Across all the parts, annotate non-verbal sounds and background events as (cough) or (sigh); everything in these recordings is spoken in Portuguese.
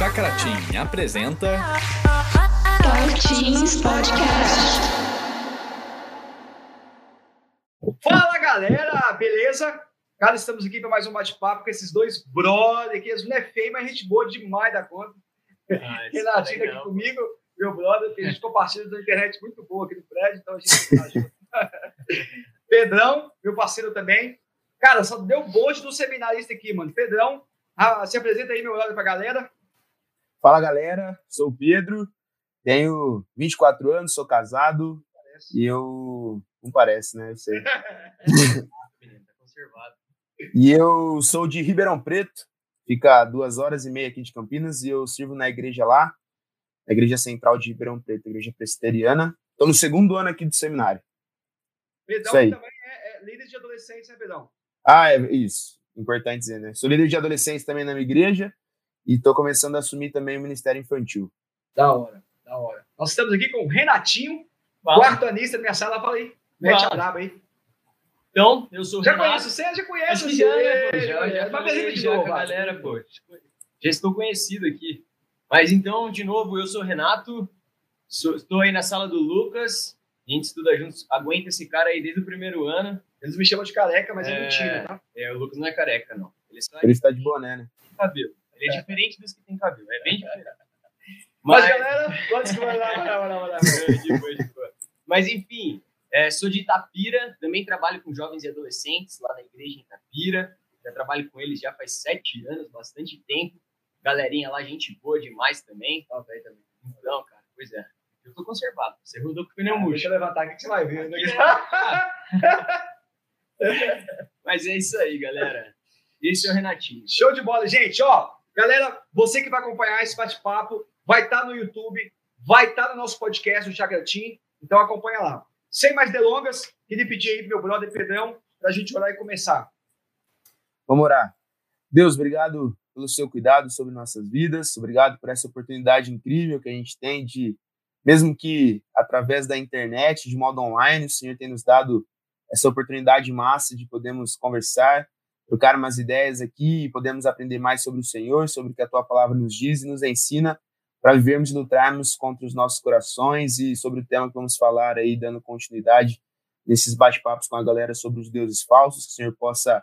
Chakra Team apresenta Talk Teams Podcast. Fala galera, beleza? Cara, estamos aqui para mais um bate-papo com esses dois brother aqui. Eles não é feio, mas gente boa demais da conta. Ah, Renatinho legal. aqui comigo, meu brother, que a gente compartilha da internet muito boa aqui no prédio, então a gente tá. (laughs) Pedrão, meu parceiro também. Cara, só deu bonde do seminarista aqui, mano. Pedrão, ah, se apresenta aí, meu brother, pra galera. Fala galera, sou o Pedro, tenho 24 anos, sou casado e eu. Não parece, né? Eu sei. (laughs) Tá conservado. E eu sou de Ribeirão Preto, fica a duas horas e meia aqui de Campinas e eu sirvo na igreja lá, na Igreja Central de Ribeirão Preto, Igreja Presbiteriana. Estou no segundo ano aqui do seminário. Aí. também é, é líder de adolescência, né, Pedrão? Ah, é isso. Importante dizer, né? Sou líder de adolescência também na minha igreja e estou começando a assumir também o Ministério Infantil. Da hora, da hora. Nós estamos aqui com o Renatinho, Fala. quarto anista da minha sala. Fala aí, mete a braba aí. Então, eu sou o Já Renato. conhece você? Já que você? já, né, pô? Já, já, Mas falei já novo, com a vai. galera, pô. Já estou conhecido aqui. Mas então, de novo, eu sou o Renato, sou- estou aí na sala do Lucas, a gente estuda juntos, aguenta esse cara aí desde o primeiro ano. Eles me chamam de careca, mas é, É. mentira, tá? É, o Lucas não é careca, não. Ele só Ele está de boné, né? cabelo. Ele é, diferente dos que tem cabelo, é bem diferente. (laughs) Mas, galera, antes que vai lá, vai lá, vai lá, vai lá. É. Mas enfim, é, sou de Itapira, também trabalho com jovens e adolescentes lá na igreja em Itapira. Já trabalho com eles já faz sete anos, bastante tempo. Galerinha lá, gente boa demais também. Velho, também. Então, cara, pois é. Eu tô conservado. Você rodou com o pneu murcho. Deixa eu levantar aqui que você vai ver. Né? (laughs) Mas é isso aí, galera. Esse é o Renatinho. Show de bola, gente. Ó, galera, você que vai acompanhar esse bate-papo, vai estar no YouTube, vai estar no nosso podcast, o Chakra Team. Então acompanha lá. Sem mais delongas, queria pedir aí pro meu brother Pedrão pra gente orar e começar. Vamos orar. Deus, obrigado pelo seu cuidado sobre nossas vidas, obrigado por essa oportunidade incrível que a gente tem de, mesmo que através da internet, de modo online, o Senhor tem nos dado essa oportunidade massa de podermos conversar, trocar umas ideias aqui e podemos aprender mais sobre o Senhor, sobre o que a tua palavra nos diz e nos ensina para vivermos e lutarmos contra os nossos corações e sobre o tema que vamos falar aí, dando continuidade nesses bate-papos com a galera sobre os deuses falsos, que o Senhor possa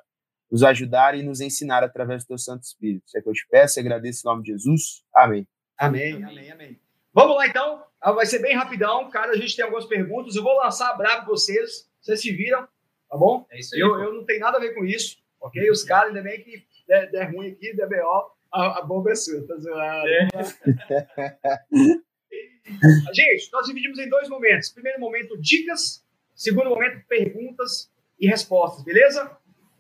nos ajudar e nos ensinar através do teu Santo Espírito. Isso é que eu te peço e agradeço em nome de Jesus. Amém. Amém, amém, amém. Vamos lá então. Ah, Vai ser bem rapidão, cara. A gente tem algumas perguntas. Eu vou lançar brabo pra vocês. Vocês se viram, tá bom? É isso aí. Eu, eu não tenho nada a ver com isso, ok? Os caras, ainda bem que der, der ruim aqui, der BO, a, a bomba é sua, tá zoado. É. (laughs) Gente, nós dividimos em dois momentos. Primeiro momento, dicas. Segundo momento, perguntas e respostas, beleza?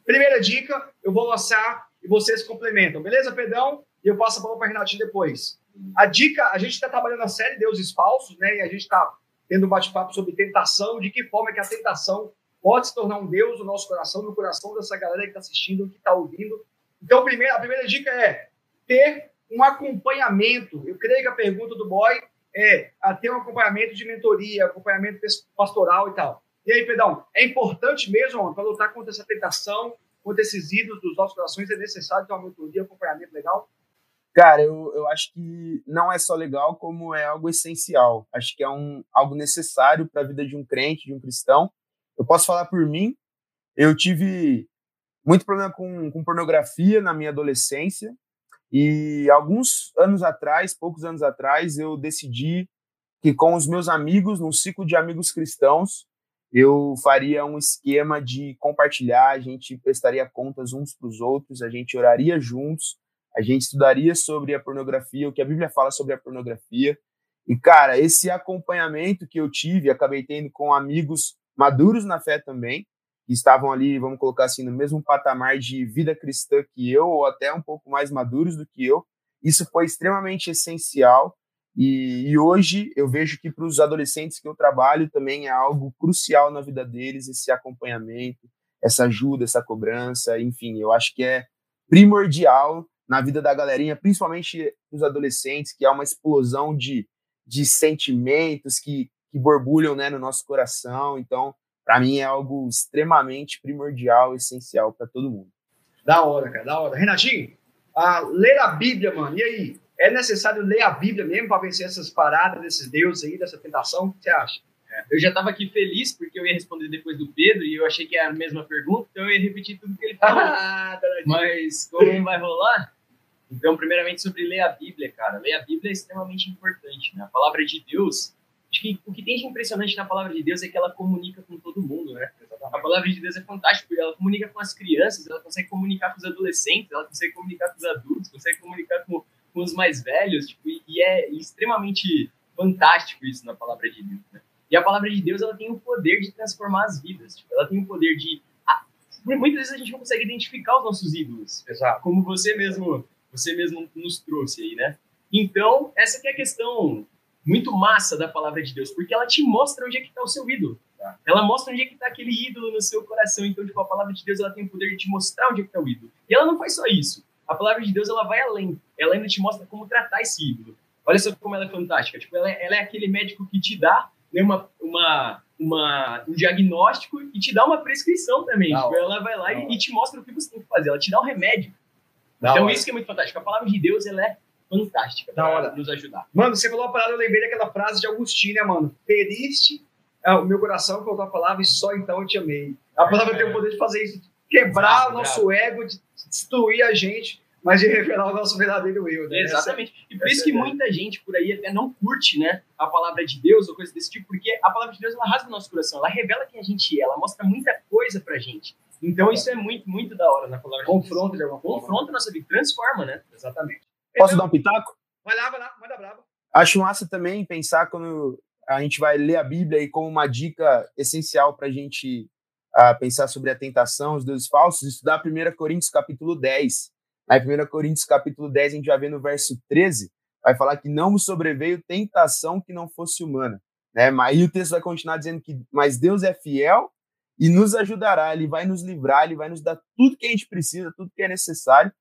Primeira dica, eu vou lançar e vocês complementam, beleza, Pedrão? E eu passo a bola para Renatinho depois. A dica, a gente está trabalhando na série Deuses Falsos, né? E a gente está tendo um bate-papo sobre tentação, de que forma que a tentação pode se tornar um Deus no nosso coração, no coração dessa galera que está assistindo, que está ouvindo. Então, primeiro, a primeira dica é ter um acompanhamento. Eu creio que a pergunta do boy é a ter um acompanhamento de mentoria, acompanhamento pastoral e tal. E aí, Pedrão, é importante mesmo para lutar contra essa tentação, contra esses ídolos dos nossos corações, é necessário ter uma mentoria, acompanhamento legal? Cara, eu, eu acho que não é só legal, como é algo essencial. Acho que é um, algo necessário para a vida de um crente, de um cristão. Eu posso falar por mim, eu tive muito problema com, com pornografia na minha adolescência. E alguns anos atrás, poucos anos atrás, eu decidi que com os meus amigos, num ciclo de amigos cristãos, eu faria um esquema de compartilhar, a gente prestaria contas uns para os outros, a gente oraria juntos, a gente estudaria sobre a pornografia, o que a Bíblia fala sobre a pornografia. E, cara, esse acompanhamento que eu tive, acabei tendo com amigos maduros na fé também, que estavam ali, vamos colocar assim, no mesmo patamar de vida cristã que eu, ou até um pouco mais maduros do que eu. Isso foi extremamente essencial. E, e hoje eu vejo que para os adolescentes que eu trabalho também é algo crucial na vida deles, esse acompanhamento, essa ajuda, essa cobrança, enfim, eu acho que é primordial na vida da galerinha, principalmente os adolescentes, que há uma explosão de, de sentimentos que, que borbulham né, no nosso coração. Então, para mim é algo extremamente primordial, essencial para todo mundo. Da hora, cara, da hora. Renatinho, a ler a Bíblia, mano, e aí? É necessário ler a Bíblia mesmo para vencer essas paradas desses deuses aí, dessa tentação? O que você acha? Eu já estava aqui feliz porque eu ia responder depois do Pedro e eu achei que era a mesma pergunta, então eu ia repetir tudo que ele (laughs) falou. Ah, Mas como não vai rolar? Então, primeiramente sobre ler a Bíblia, cara. Ler a Bíblia é extremamente importante, né? A palavra de Deus, acho que o que tem de impressionante na palavra de Deus é que ela comunica com todo mundo, né? A palavra de Deus é fantástica, porque ela comunica com as crianças, ela consegue comunicar com os adolescentes, ela consegue comunicar com os adultos, consegue comunicar com, com os mais velhos, tipo, e, e é extremamente fantástico isso na palavra de Deus, né? E a palavra de Deus, ela tem o poder de transformar as vidas, tipo, ela tem o poder de... A, muitas vezes a gente não consegue identificar os nossos ídolos, Exato. como você mesmo, você mesmo nos trouxe aí, né? Então, essa que é a questão muito massa da palavra de Deus, porque ela te mostra onde é que está o seu ídolo. Tá. Ela mostra onde é que está aquele ídolo no seu coração. Então, tipo, a palavra de Deus ela tem o poder de te mostrar onde é que está o ídolo. E ela não faz só isso. A palavra de Deus ela vai além. Ela ainda te mostra como tratar esse ídolo. Olha só como ela é fantástica. Tipo, ela é, ela é aquele médico que te dá né, uma, uma, uma, um diagnóstico e te dá uma prescrição também. Tipo, ela vai lá e, e te mostra o que você tem que fazer. Ela te dá um remédio. Da então, hora. isso que é muito fantástico. A palavra de Deus ela é fantástica Da hora. nos ajudar. Mano, você falou uma parada, eu lembrei daquela frase de Agostinho, né, mano? Feriste é, o meu coração com a palavra e só então eu te amei. A palavra É. tem o poder de fazer isso, de quebrar Bravo, o nosso ego, de destruir a gente, mas de revelar o nosso verdadeiro eu. Né? Exatamente. E por essa isso que é a ideia. muita gente por aí até não curte, né, a palavra de Deus ou coisa desse tipo, porque a palavra de Deus ela rasga o nosso coração, ela revela quem a gente é, ela mostra muita coisa pra gente. Então isso é muito, muito da hora na palavra de Deus. Confronta de alguma forma. Confronta nossa vida, transforma, né? Exatamente. Posso dar um pitaco? Vai lá, vai lá, manda brava. Acho massa também pensar quando a gente vai ler a Bíblia e como uma dica essencial para a gente ah, pensar sobre a tentação, os deuses falsos, estudar 1 Coríntios capítulo 10. Aí 1 Coríntios capítulo 10 a gente já vê no verso 13, vai falar que não vos sobreveio tentação que não fosse humana. Né? Mas aí o texto vai continuar dizendo que mas Deus é fiel e nos ajudará, ele vai nos livrar, ele vai nos dar tudo que a gente precisa, tudo que é necessário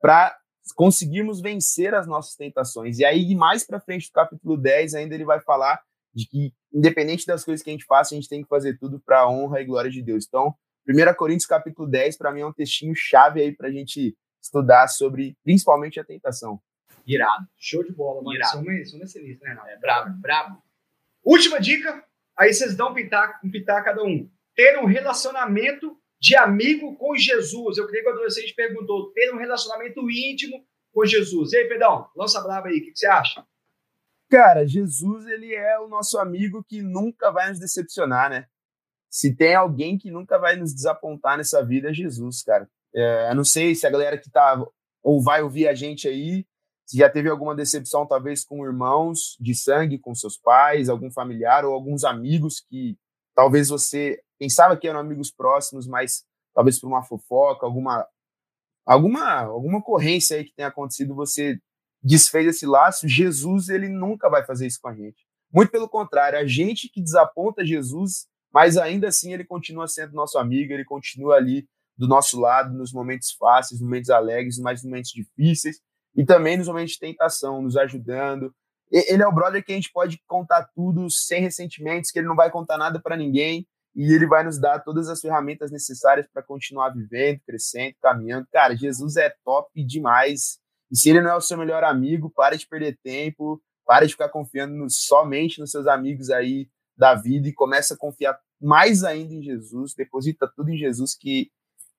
para conseguirmos vencer as nossas tentações. E aí, mais para frente do capítulo 10, ainda ele vai falar de que, independente das coisas que a gente faça, a gente tem que fazer tudo para a honra e glória de Deus. Então, 1 Coríntios capítulo 10, para mim, é um textinho chave aí para a gente estudar sobre, principalmente, a tentação. Irado. Show de bola, mano. Irado. São, são excelentes, né, Renato? É brabo, brabo. Última dica, aí vocês dão um pitaco, um pitaco cada um. Ter um relacionamento de amigo com Jesus. Eu creio que o adolescente perguntou, ter um relacionamento íntimo com Jesus. E aí, Pedrão, lança brava aí, o que, que você acha? Cara, Jesus, ele é o nosso amigo que nunca vai nos decepcionar, né? Se tem alguém que nunca vai nos desapontar nessa vida, é Jesus, cara. É, eu não sei se a galera que tá ou vai ouvir a gente aí, se já teve alguma decepção, talvez com irmãos de sangue, com seus pais, algum familiar ou alguns amigos que talvez você pensava que eram amigos próximos, mas talvez por uma fofoca, alguma alguma alguma ocorrência aí que tenha acontecido, você desfez esse laço, Jesus ele nunca vai fazer isso com a gente. Muito pelo contrário, a gente que desaponta Jesus, mas ainda assim ele continua sendo nosso amigo, ele continua ali do nosso lado nos momentos fáceis, nos momentos alegres, mas nos momentos difíceis e também nos momentos de tentação, nos ajudando. Ele é o brother que a gente pode contar tudo sem ressentimentos, que ele não vai contar nada para ninguém e ele vai nos dar todas as ferramentas necessárias para continuar vivendo, crescendo, caminhando. Cara, Jesus é top demais. E se ele não é o seu melhor amigo, para de perder tempo, para de ficar confiando no- somente nos seus amigos aí da vida e começa a confiar mais ainda em Jesus, deposita tudo em Jesus que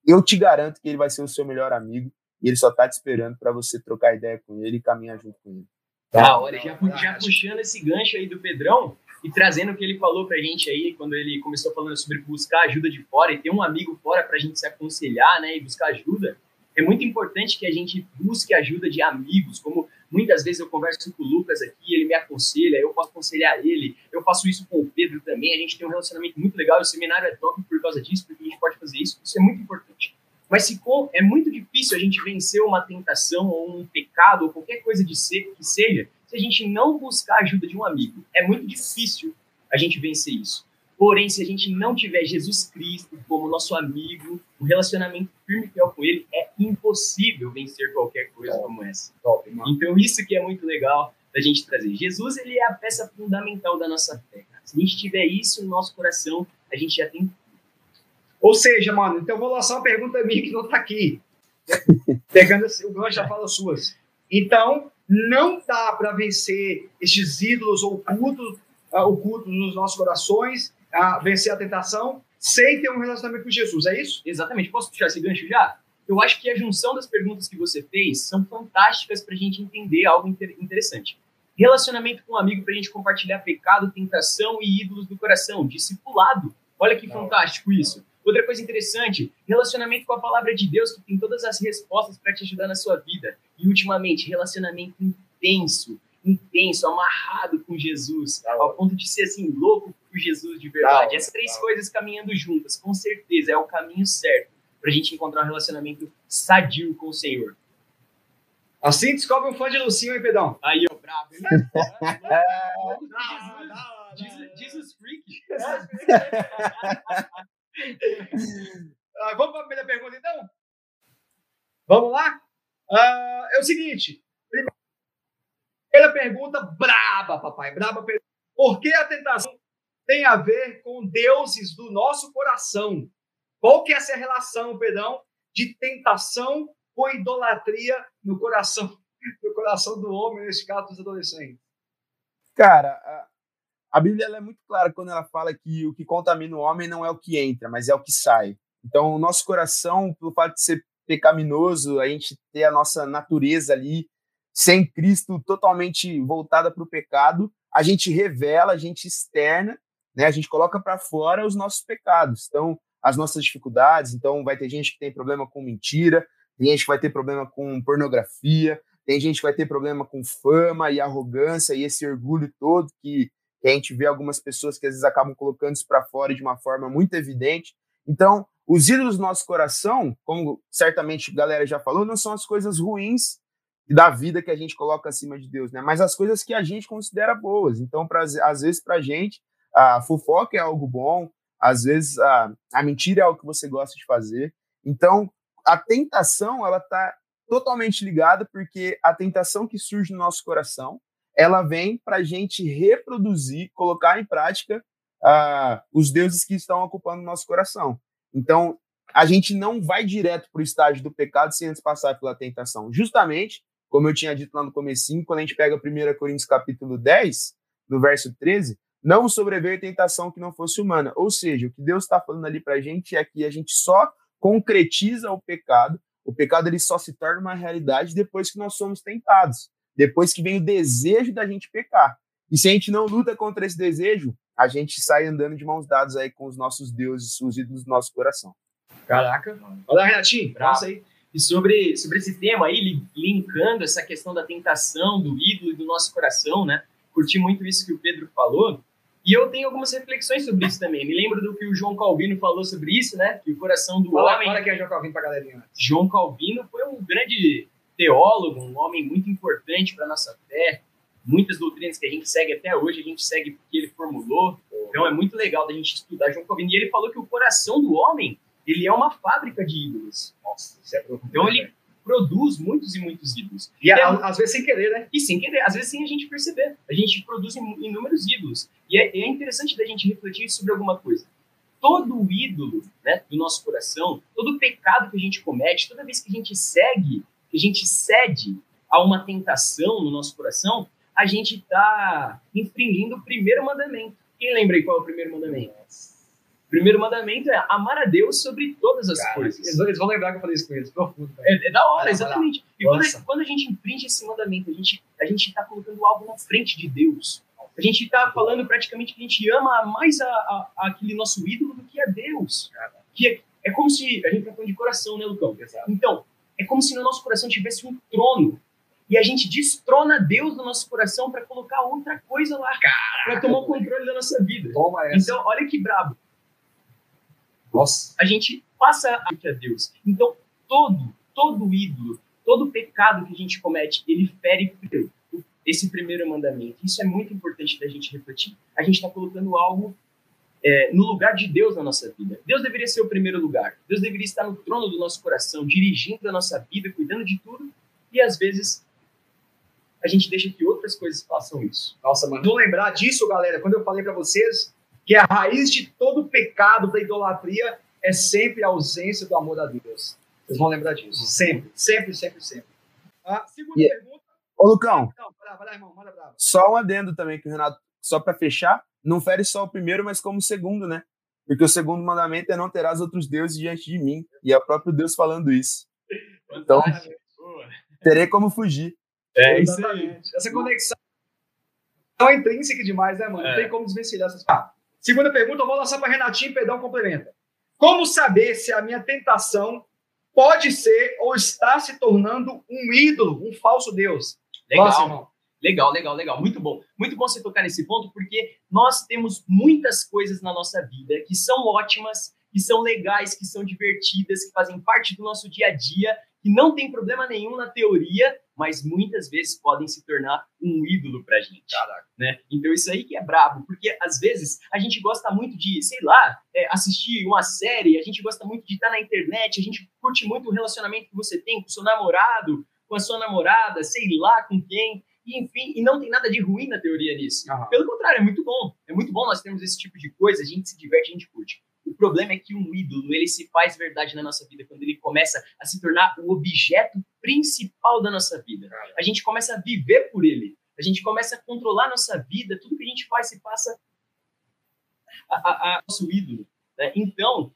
eu te garanto que ele vai ser o seu melhor amigo e ele só tá te esperando para você trocar ideia com ele e caminhar junto com ele. Da hora, já, já puxando esse gancho aí do Pedrão e trazendo o que ele falou pra gente aí, quando ele começou falando sobre buscar ajuda de fora e ter um amigo fora pra gente se aconselhar, né, e buscar ajuda, é muito importante que a gente busque ajuda de amigos, como muitas vezes eu converso com o Lucas aqui, ele me aconselha, eu posso aconselhar ele, eu faço isso com o Pedro também, a gente tem um relacionamento muito legal, o seminário é top por causa disso, porque a gente pode fazer isso, isso é muito importante. Mas se com, é muito difícil a gente vencer uma tentação ou um pecado ou qualquer coisa de ser que seja, se a gente não buscar a ajuda de um amigo. É muito difícil a gente vencer isso. Porém, se a gente não tiver Jesus Cristo como nosso amigo, um relacionamento firme e fiel com Ele, é impossível vencer qualquer coisa como essa. Top. Então, isso que é muito legal da gente trazer. Jesus, ele é a peça fundamental da nossa fé. Se a gente tiver isso no nosso coração, a gente já tem Ou seja, mano, então eu vou lançar uma pergunta minha que não tá aqui. (laughs) Pegando o gancho já fala suas. Então, não dá para vencer estes ídolos ocultos, uh, ocultos nos nossos corações, uh, vencer a tentação, sem ter um relacionamento com Jesus, é isso? Exatamente. Posso puxar esse gancho já? Eu acho que a junção das perguntas que você fez são fantásticas para a gente entender algo inter interessante. Relacionamento com um amigo para a gente compartilhar pecado, tentação e ídolos do coração. Discipulado. Olha que Não. fantástico isso. Outra coisa interessante, relacionamento com a palavra de Deus, que tem todas as respostas para te ajudar na sua vida. E, ultimamente, relacionamento intenso, intenso, amarrado com Jesus, ao ponto de ser assim, louco por Jesus de verdade. Essas três coisas caminhando juntas, com certeza, é o caminho certo para a gente encontrar um relacionamento sadio com o Senhor. Assim descobre um fã de Lucinho, hein, Pedão? Aí, ó, bravo. (laughs) Jesus, Jesus Freak. (laughs) ah, vamos para a primeira pergunta, então? Vamos lá? Ah, é o seguinte. Primeira pergunta, braba, papai. Braba pergunta. Por que a tentação tem a ver com deuses do nosso coração? Qual que é essa relação, perdão, de tentação com idolatria no coração, no coração do homem, nesse caso dos adolescentes? Cara, a, Bíblia é muito clara quando ela fala que o que contamina o homem não é o que entra, mas é o que sai. Então, o nosso coração, pelo fato de ser pecaminoso, a gente ter a nossa natureza ali sem Cristo totalmente voltada para o pecado, a gente revela, a gente externa, né? A gente coloca para fora os nossos pecados. Então, as nossas dificuldades. Então, vai ter gente que tem problema com mentira, tem gente que vai ter problema com pornografia, tem gente que vai ter problema com fama e arrogância e esse orgulho todo que, que a gente vê algumas pessoas que às vezes acabam colocando isso para fora de uma forma muito evidente. Então, os ídolos do nosso coração, como certamente a galera já falou, não são as coisas ruins da vida que a gente coloca acima de Deus, né? Mas as coisas que a gente considera boas. Então, pra, às vezes, para a gente, a fofoca é algo bom, às vezes a, a mentira é algo que você gosta de fazer. Então, a tentação, ela está totalmente ligada, porque a tentação que surge no nosso coração, ela vem para a gente reproduzir, colocar em prática uh, os deuses que estão ocupando o nosso coração. Então, a gente não vai direto para o estágio do pecado sem antes passar pela tentação. Justamente, como eu tinha dito lá no comecinho, quando a gente pega 1 Coríntios capítulo 10, no verso 13, não sobreveio tentação que não fosse humana. Ou seja, o que Deus está falando ali para a gente é que a gente só concretiza o pecado, o pecado ele só se torna uma realidade depois que nós somos tentados, depois que vem o desejo da gente pecar. E se a gente não luta contra esse desejo, a gente sai andando de mãos dadas aí com os nossos deuses, os ídolos do nosso coração. Caraca. Olha, Renatinho, Bravo. aí. E sobre, sobre esse tema aí, linkando essa questão da tentação, do ídolo e do nosso coração, né? Curti muito isso que o Pedro falou. E eu tenho algumas reflexões sobre isso também. Me lembro do que o João Calvino falou sobre isso, né? Que o coração do fala, homem. Fala que é João Calvino pra galerinha. João Calvino foi um grande teólogo, um homem muito importante para nossa fé. Muitas doutrinas que a gente segue até hoje, a gente segue porque ele formulou. Então é muito legal da gente estudar João Calvino. E ele falou que o coração do homem, ele é uma fábrica de ídolos. Nossa, isso é profundo. Então ele produz muitos e muitos ídolos. E é, às vezes sem querer, né? E sem querer, às vezes sem a gente perceber. A gente produz inúmeros ídolos. E é, é interessante da gente refletir sobre alguma coisa. Todo ídolo né, do nosso coração, todo pecado que a gente comete, toda vez que a gente segue, que a gente cede a uma tentação no nosso coração, a gente está infringindo o primeiro mandamento. Quem lembra aí qual é o primeiro mandamento? primeiro mandamento é amar a Deus sobre todas as Cara, coisas. Eles vão lembrar que eu falei isso com eles, profundo. É, é, da hora, exatamente. E quando a, quando a, gente infringe esse mandamento, a gente a está colocando algo na frente de Deus. A gente está falando praticamente que a gente ama mais a, a, aquele nosso ídolo do que a Deus. Que é, é como se. A gente está falando de coração, né, Lucão? Exato. Então, é como se no nosso coração tivesse um trono. E a gente destrona Deus no nosso coração para colocar outra coisa lá. Para tomar o controle da nossa vida. Toma essa. Então, olha que brabo. Nossa. A gente passa a a Deus. Então, todo, todo ídolo, todo pecado que a gente comete, ele fere esse primeiro mandamento. Isso é muito importante da gente refletir. A gente está colocando algo é, no lugar de Deus na nossa vida. Deus deveria ser o primeiro lugar. Deus deveria estar no trono do nosso coração, dirigindo a nossa vida, cuidando de tudo. E às vezes a gente deixa que outras coisas façam isso. Nossa, mano, vou lembrar disso, galera. Quando eu falei para vocês que a raiz de todo pecado da idolatria é sempre a ausência do amor a Deus. Vocês vão lembrar disso. Sempre, sempre, sempre, sempre. A segunda yeah. pergunta. Ô, Lucão, Não, vai lá, vai lá, irmão, manda brava. só um adendo também que o Renato, só para fechar, não fere só o primeiro, mas como o segundo, né? Porque o segundo mandamento é não terás outros deuses diante de mim. E é o próprio Deus falando isso. Então, terei como fugir. É isso aí. Exatamente. Essa conexão é intrínseca demais, né, mano? Não É. tem como desvencilhar essas ah, Segunda pergunta, eu vou lançar para Renatinho e Pedrão complementa. Como saber se a minha tentação pode ser ou está se tornando um ídolo, um falso Deus? Legal. Nossa, irmão. Legal, legal, legal. Muito bom. Muito bom você tocar nesse ponto, porque nós temos muitas coisas na nossa vida que são ótimas, que são legais, que são divertidas, que fazem parte do nosso dia a dia, que não tem problema nenhum na teoria, mas muitas vezes podem se tornar um ídolo pra gente. Né? Então isso aí que é brabo, porque às vezes a gente gosta muito de, sei lá, é, assistir uma série, a gente gosta muito de estar na internet, a gente curte muito o relacionamento que você tem com o seu namorado, com a sua namorada, sei lá com quem, e, enfim, e não tem nada de ruim na teoria nisso. Aham. Pelo contrário, é muito bom. É muito bom nós termos esse tipo de coisa, a gente se diverte, a gente curte. O problema é que um ídolo, ele se faz verdade na nossa vida quando ele começa a se tornar o objeto principal da nossa vida. A gente começa a viver por ele. A gente começa a controlar a nossa vida, tudo que a gente faz se passa a, a, a nosso ídolo. né? Então,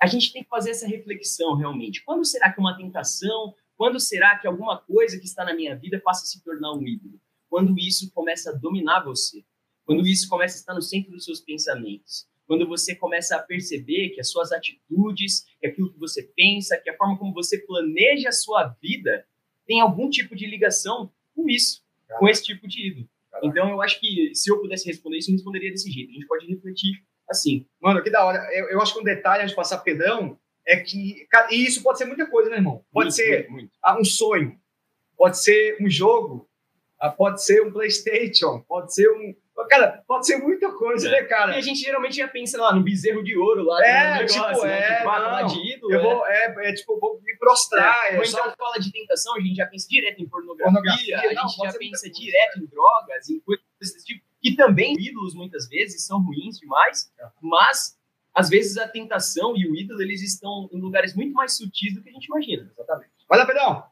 a gente tem que fazer essa reflexão realmente. Quando será que uma tentação, quando será que alguma coisa que está na minha vida passa a se tornar um ídolo? Quando isso começa a dominar você. Quando isso começa a estar no centro dos seus pensamentos. Quando você começa a perceber que as suas atitudes, que aquilo que você pensa, que a forma como você planeja a sua vida tem algum tipo de ligação com isso, com esse tipo de ídolo. Então, eu acho que se eu pudesse responder isso, eu responderia desse jeito. A gente pode refletir assim. Mano, que da hora. Eu, eu acho que um detalhe antes de passar Pedrão é que. cara, E isso pode ser muita coisa, né, irmão? Pode Muito, ser muito, muito. ah, um sonho, pode ser um jogo, ah, pode ser um PlayStation, pode ser um. Cara, pode ser muita coisa, É. né, E cara? a gente geralmente já pensa lá no bezerro de ouro lá, É, negócio, tipo, né? é, não. de ídolo. Eu né? vou, é, é tipo, vou me prostrar. É, É, Ou só- então fala de tentação, a gente já pensa direto em pornografia, Pornografia, a não, gente pode já pensa muita coisa, direto em drogas, em coisas desse tipo. Que também ídolos muitas vezes são ruins demais, É. mas às vezes a tentação e o ídolo eles estão em lugares muito mais sutis do que a gente imagina. Exatamente. Vai lá, Pedrão.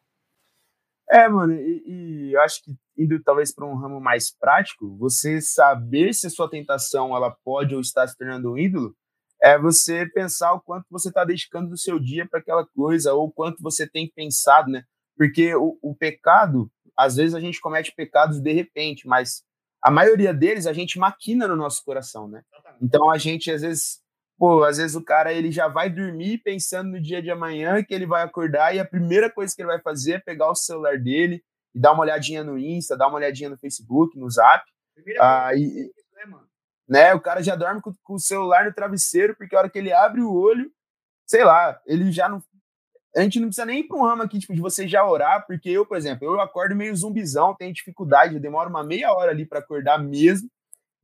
É, mano, e, e eu acho que indo talvez para um ramo mais prático, você saber se a sua tentação ela pode ou está se tornando um ídolo, é você pensar o quanto você está dedicando do seu dia para aquela coisa, ou o quanto você tem pensado, né? Porque o, o pecado, às vezes a gente comete pecados de repente, mas a maioria deles a gente maquina no nosso coração, né? Então a gente às vezes, pô, às vezes o cara ele já vai dormir pensando no dia de amanhã que ele vai acordar e a primeira coisa que ele vai fazer é pegar o celular dele e dar uma olhadinha no Insta, dar uma olhadinha no Facebook, no Zap, Primeira Ah, coisa, e- né, mano? né? O cara já dorme com, com o celular no travesseiro porque a hora que ele abre o olho, sei lá, ele já não a gente não precisa nem ir para um ramo aqui, tipo, de você já orar, porque eu, por exemplo, eu acordo meio zumbizão, tenho dificuldade, demora uma meia hora ali para acordar mesmo,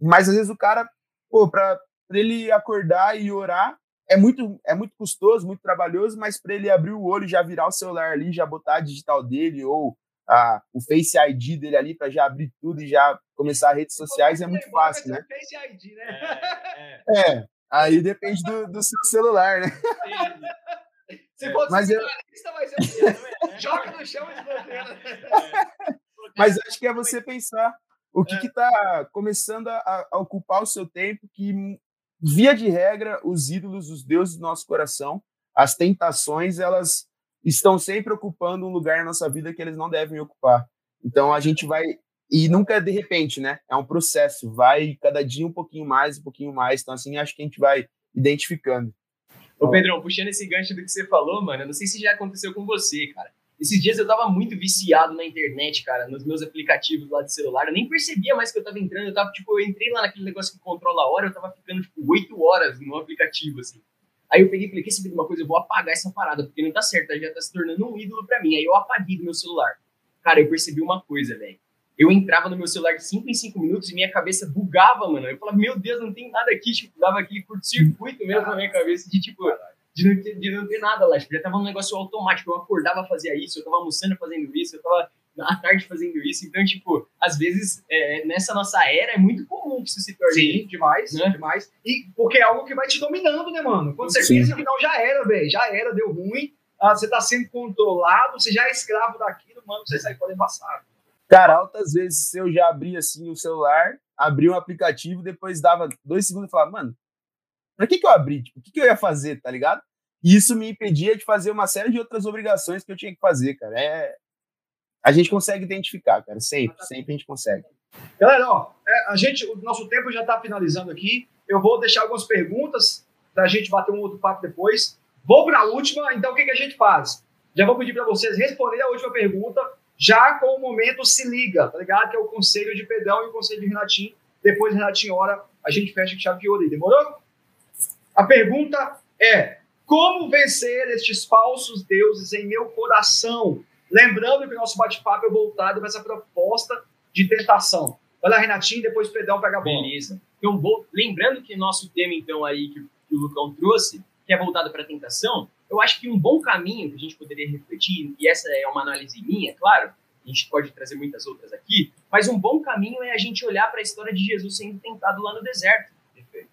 mas às vezes o cara, pô, para ele acordar e orar, é muito, é muito custoso, muito trabalhoso, mas para ele abrir o olho e já virar o celular ali, já botar a digital dele ou a, o Face ID dele ali para já abrir tudo e já começar redes sociais é muito fácil, ser né? Face ID, né? É, é. É, aí depende do, do seu celular, né? Se for Mas eu- lista, vai ser um Joga no chão e desbloqueia. Mas acho que é você pensar o que está começando a, a ocupar o seu tempo, que, via de regra, os ídolos, os deuses do nosso coração, as tentações, elas estão sempre ocupando um lugar na nossa vida que eles não devem ocupar. Então a gente vai. E nunca é de repente, né? É um processo, vai cada dia um pouquinho mais, um pouquinho mais. Então, assim, acho que a gente vai identificando. Ô, Pedrão, puxando esse gancho do que você falou, mano, eu não sei se já aconteceu com você, cara. Esses dias eu tava muito viciado na internet, cara, nos meus aplicativos lá de celular. Eu nem percebia mais que eu tava entrando. Eu tava, tipo, eu entrei lá naquele negócio que controla a hora, eu tava ficando, tipo, oito horas no aplicativo, assim. Aí eu peguei e falei, quer saber de uma coisa? Eu vou apagar essa parada, porque não tá certo, já tá se tornando um ídolo pra mim. Aí eu apaguei do meu celular. Cara, eu percebi uma coisa, velho. Eu entrava no meu celular de 5 em 5 minutos e minha cabeça bugava, mano. Eu falava, meu Deus, não tem nada aqui. Tipo, dava aquele curto-circuito mesmo na minha cabeça de, tipo, de não, ter, de não ter nada lá. Tipo, já tava um negócio automático. Eu acordava, fazia isso, eu tava almoçando fazendo isso, eu tava à tarde fazendo isso. Então, tipo, às vezes, é, nessa nossa era, é muito comum que isso se torne. Sim, demais, Né? demais. E porque é algo que vai te dominando, né, mano? Quando você Sim. pensa que não, já era, velho, já era, deu ruim, ah, você tá sendo controlado, você já é escravo daquilo, mano, você sai fora embaçado. Cara, altas vezes eu já abri assim o celular, abri um aplicativo, depois dava dois segundos e falava, mano, pra que que eu abri? Tipo, o que que eu ia fazer, tá ligado? E isso me impedia de fazer uma série de outras obrigações que eu tinha que fazer, cara. É... A gente consegue identificar, cara, sempre, sempre a gente consegue. Galera, ó, é, a gente, o nosso tempo já está finalizando aqui. Eu vou deixar algumas perguntas para a gente bater um outro papo depois. Vou para a última, então o que, que a gente faz? Já vou pedir para vocês responderem a última pergunta, já com o momento se liga, tá ligado? Que é o conselho de Pedrão e o conselho de Renatinho. Depois, Renatinho, hora, a gente fecha com chave de ouro aí, demorou? A pergunta é: como vencer estes falsos deuses em meu coração? Lembrando que o nosso bate-papo é voltado para essa proposta de tentação. Vai lá, Renatinho, depois o Pedrão pega a bola. Beleza. Então, lembrando que nosso tema, então, aí, que, que o Lucão trouxe, que é voltado para a tentação, eu acho que um bom caminho que a gente poderia refletir, e essa é uma análise minha, claro, a gente pode trazer muitas outras aqui, mas um bom caminho é a gente olhar para a história de Jesus sendo tentado lá no deserto.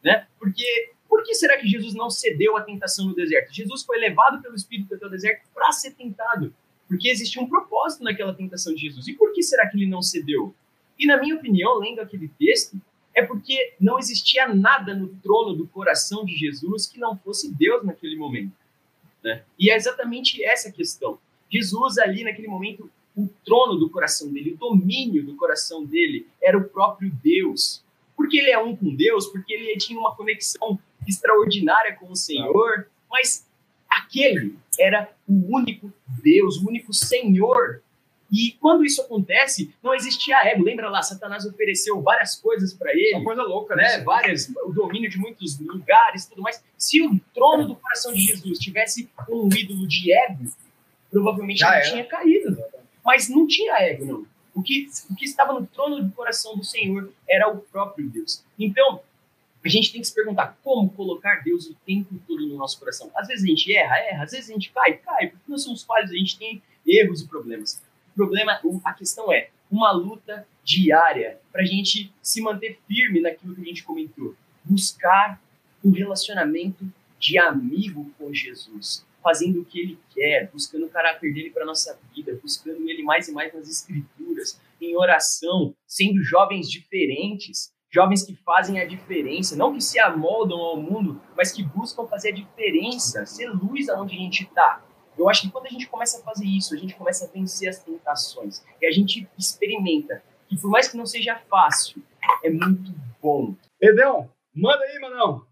Né? Porque por que será que Jesus não cedeu à tentação no deserto? Jesus foi levado pelo Espírito até o deserto para ser tentado. Porque existia um propósito naquela tentação de Jesus. E por que será que ele não cedeu? E na minha opinião, lendo aquele texto, é porque não existia nada no trono do coração de Jesus que não fosse Deus naquele momento. Né? E é exatamente essa a questão. Jesus ali naquele momento, o trono do coração dele, o domínio do coração dele era o próprio Deus. Porque ele é um com Deus, porque ele tinha uma conexão extraordinária com o Senhor, mas aquele era o único Deus, o único Senhor. E quando isso acontece, não existia ego. Lembra lá, Satanás ofereceu várias coisas para ele. Uma coisa louca, né? Várias, o domínio de muitos lugares, tudo mais. Se o trono do coração de Jesus tivesse um ídolo de ego, provavelmente Já ele tinha caído. Mas não tinha ego, não. O que, o que estava no trono do coração do Senhor era o próprio Deus. Então, a gente tem que se perguntar como colocar Deus o tempo todo no nosso coração. Às vezes a gente erra, erra, às vezes a gente cai, cai, porque nós somos falhos, a gente tem erros e problemas. O problema, a questão é uma luta diária para a gente se manter firme naquilo que a gente comentou. Buscar um relacionamento de amigo com Jesus, fazendo o que ele quer, buscando o caráter dele para nossa vida, buscando ele mais e mais nas escrituras, em oração, sendo jovens diferentes, jovens que fazem a diferença, não que se amoldam ao mundo, mas que buscam fazer a diferença, ser luz aonde a gente está. Eu acho que quando a gente começa a fazer isso, a gente começa a vencer as tentações e a gente experimenta que por mais que não seja fácil, é muito bom. Edel, manda aí, Manão.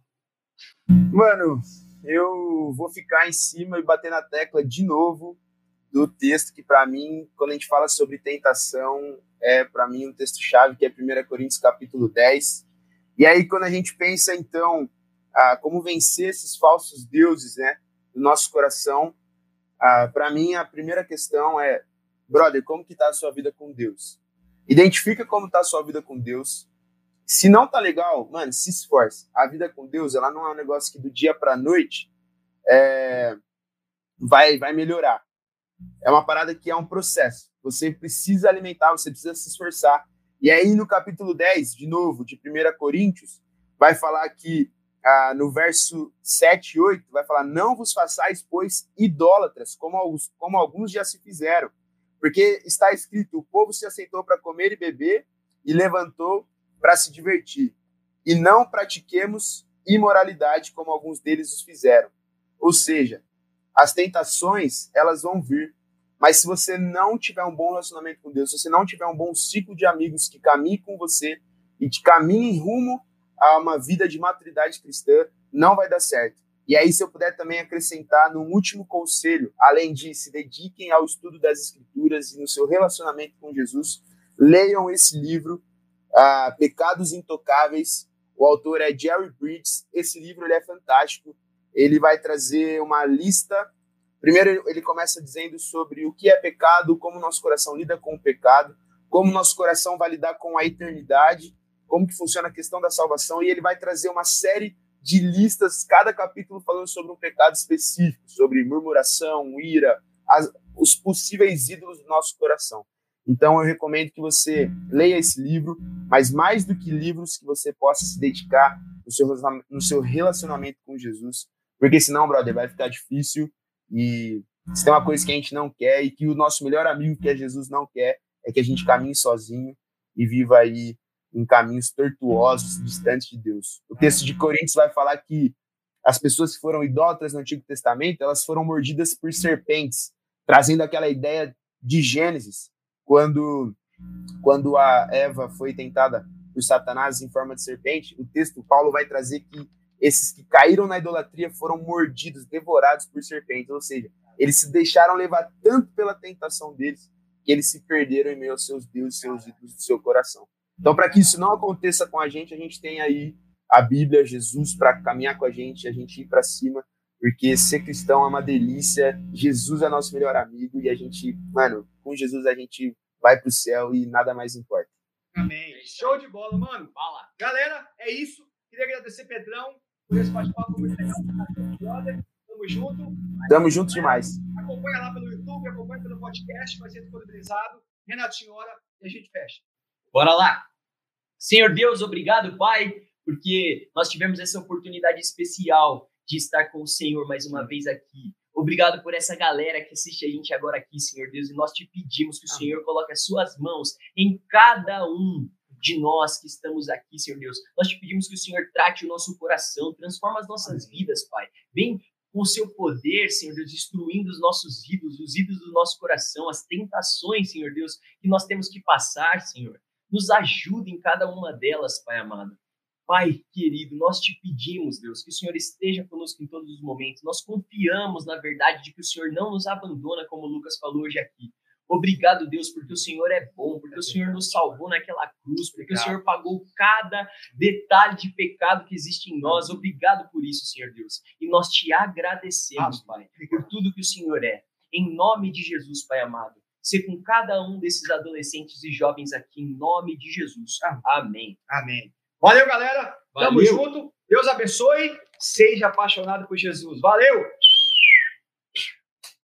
Mano, eu vou ficar em cima e bater na tecla de novo do texto que para mim, quando a gente fala sobre tentação, é para mim um texto chave que é 1 Coríntios capítulo 10. E aí quando a gente pensa então ah, como vencer esses falsos deuses, né, do nosso coração, ah, para mim a primeira questão é, brother, como que tá a sua vida com Deus? Identifica como tá a sua vida com Deus. Se não tá legal, mano, se esforce. A vida com Deus, ela não é um negócio que do dia para noite é, vai vai melhorar. É uma parada que é um processo. Você precisa alimentar, você precisa se esforçar. E aí, no capítulo 10, de novo, de 1 Coríntios, vai falar que ah, no verso 7 e 8, vai falar: Não vos façais, pois, idólatras, como alguns, como alguns já se fizeram. Porque está escrito: O povo se aceitou para comer e beber e levantou para se divertir. E não pratiquemos imoralidade, como alguns deles os fizeram. Ou seja, as tentações, elas vão vir. Mas se você não tiver um bom relacionamento com Deus, se você não tiver um bom ciclo de amigos que caminhem com você e que caminhem rumo a uma vida de maturidade cristã, não vai dar certo. E aí, se eu puder também acrescentar num último conselho, além de se dediquem ao estudo das Escrituras e no seu relacionamento com Jesus, leiam esse livro, uh, Pecados Intocáveis. O autor é Jerry Bridges. Esse livro ele é fantástico. Ele vai trazer uma lista Primeiro, ele começa dizendo sobre o que é pecado, como nosso coração lida com o pecado, como nosso coração vai lidar com a eternidade, como que funciona a questão da salvação, e ele vai trazer uma série de listas, cada capítulo falando sobre um pecado específico, sobre murmuração, ira, as, os possíveis ídolos do nosso coração. Então eu recomendo que você leia esse livro, mas mais do que livros, que você possa se dedicar no seu, no seu relacionamento com Jesus, porque senão, brother, vai ficar difícil e se tem uma coisa que a gente não quer e que o nosso melhor amigo, que é Jesus, não quer, é que a gente caminhe sozinho e viva aí em caminhos tortuosos, distantes de Deus. O texto de Coríntios vai falar que as pessoas que foram idólatras no Antigo Testamento, elas foram mordidas por serpentes, trazendo aquela ideia de Gênesis, quando quando a Eva foi tentada por Satanás em forma de serpente, o texto Paulo vai trazer que esses que caíram na idolatria foram mordidos, devorados por serpentes, ou seja, eles se deixaram levar tanto pela tentação deles que eles se perderam em meio aos seus deuses, seus ídolos do seu coração. Então, para que isso não aconteça com a gente, a gente tem aí a Bíblia, Jesus, para caminhar com a gente, a gente ir para cima, porque ser cristão é uma delícia. Jesus é nosso melhor amigo e a gente, mano, com Jesus a gente vai para o céu e nada mais importa. Amém. Show de bola, mano. Fala. Galera, é isso. Queria agradecer, Pedrão, por esse bate-papo muito legal. Brother, tamo junto. Tamo junto demais. Acompanha lá pelo YouTube, acompanha pelo podcast, vai ser disponibilizado. Renatinho Hora e a gente fecha. Bora lá. Senhor Deus, obrigado, Pai, porque nós tivemos essa oportunidade especial de estar com o Senhor mais uma vez aqui. Obrigado por essa galera que assiste a gente agora aqui, Senhor Deus, e nós te pedimos que o Senhor coloque as suas mãos em cada um de nós que estamos aqui, Senhor Deus. Nós te pedimos que o Senhor trate o nosso coração, transforma as nossas vidas, Pai. Vem com o seu poder, Senhor Deus, destruindo os nossos ídolos, os ídolos do nosso coração, as tentações, Senhor Deus, que nós temos que passar, Senhor. Nos ajude em cada uma delas, Pai amado. Pai querido, nós te pedimos, Deus, que o Senhor esteja conosco em todos os momentos. Nós confiamos na verdade de que o Senhor não nos abandona, como o Lucas falou hoje aqui. Obrigado, Deus, porque o Senhor é bom, porque o Senhor nos salvou naquela cruz, porque o Senhor pagou cada detalhe de pecado que existe em nós. Obrigado por isso, Senhor Deus. E nós te agradecemos, Pai, por tudo que o Senhor é. Em nome de Jesus, Pai amado. Ser com cada um desses adolescentes e jovens aqui, em nome de Jesus. Amém. Amém. Valeu, galera. Tamo Valeu. junto. Deus abençoe. Seja apaixonado por Jesus. Valeu.